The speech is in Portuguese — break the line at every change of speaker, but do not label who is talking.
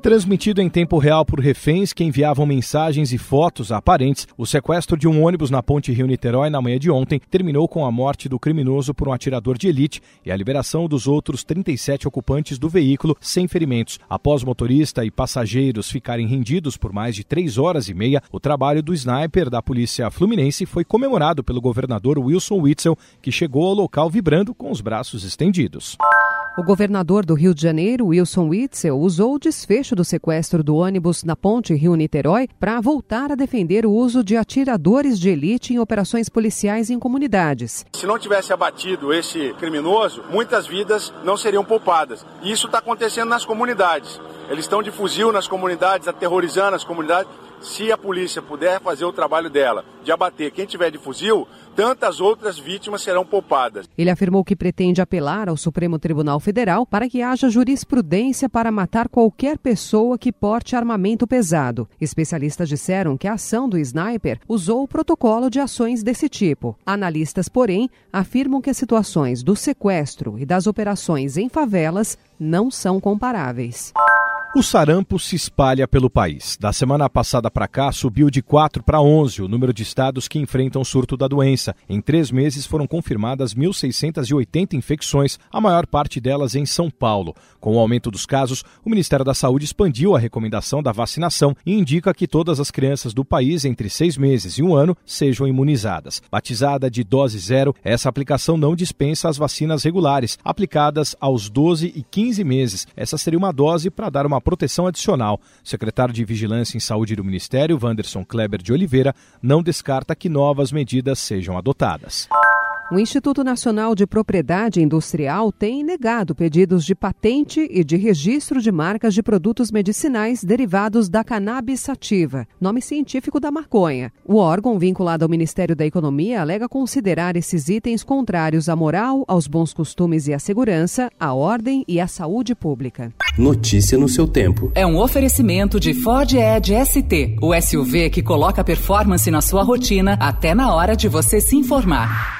Transmitido em tempo real por reféns que enviavam mensagens e fotos a parentes, o sequestro de um ônibus na ponte Rio-Niterói na manhã de ontem terminou com a morte do criminoso por um atirador de elite e a liberação dos outros 37 ocupantes do veículo sem ferimentos. Após motorista e passageiros ficarem rendidos por mais de três horas e meia, o trabalho do sniper da polícia fluminense foi comemorado pelo governador Wilson Witzel, que chegou ao local vibrando com os braços estendidos.
O governador do Rio de Janeiro, Wilson Witzel, usou o desfecho do sequestro do ônibus na ponte Rio-Niterói para voltar a defender o uso de atiradores de elite em operações policiais em comunidades.
Se não tivesse abatido esse criminoso, muitas vidas não seriam poupadas. E isso está acontecendo nas comunidades. Eles estão de fuzil nas comunidades, aterrorizando as comunidades se a polícia puder fazer o trabalho dela, de abater quem tiver de fuzil, tantas outras vítimas serão poupadas.
Ele afirmou que pretende apelar ao Supremo Tribunal Federal para que haja jurisprudência para matar qualquer pessoa que porte armamento pesado. Especialistas disseram que a ação do sniper usou o protocolo de ações desse tipo. Analistas, porém, afirmam que as situações do sequestro e das operações em favelas não são comparáveis.
O sarampo se espalha pelo país. Da semana passada para cá, subiu de 4 para 11 o número de estados que enfrentam o surto da doença. Em três meses foram confirmadas 1.680 infecções, a maior parte delas em São Paulo. Com o aumento dos casos, o Ministério da Saúde expandiu a recomendação da vacinação e indica que todas as crianças do país entre seis meses e um ano sejam imunizadas. Batizada de dose zero, essa aplicação não dispensa as vacinas regulares, aplicadas aos 12 e 15 meses. Essa seria uma dose para dar uma uma proteção adicional. O secretário de Vigilância em Saúde do Ministério, Wanderson Kleber de Oliveira, não descarta que novas medidas sejam adotadas.
O Instituto Nacional de Propriedade Industrial tem negado pedidos de patente e de registro de marcas de produtos medicinais derivados da cannabis sativa, nome científico da maconha. O órgão vinculado ao Ministério da Economia alega considerar esses itens contrários à moral, aos bons costumes e à segurança, à ordem e à saúde pública.
Notícia no seu tempo.
É um oferecimento de Ford Edge ST, o SUV que coloca performance na sua rotina até na hora de você se informar.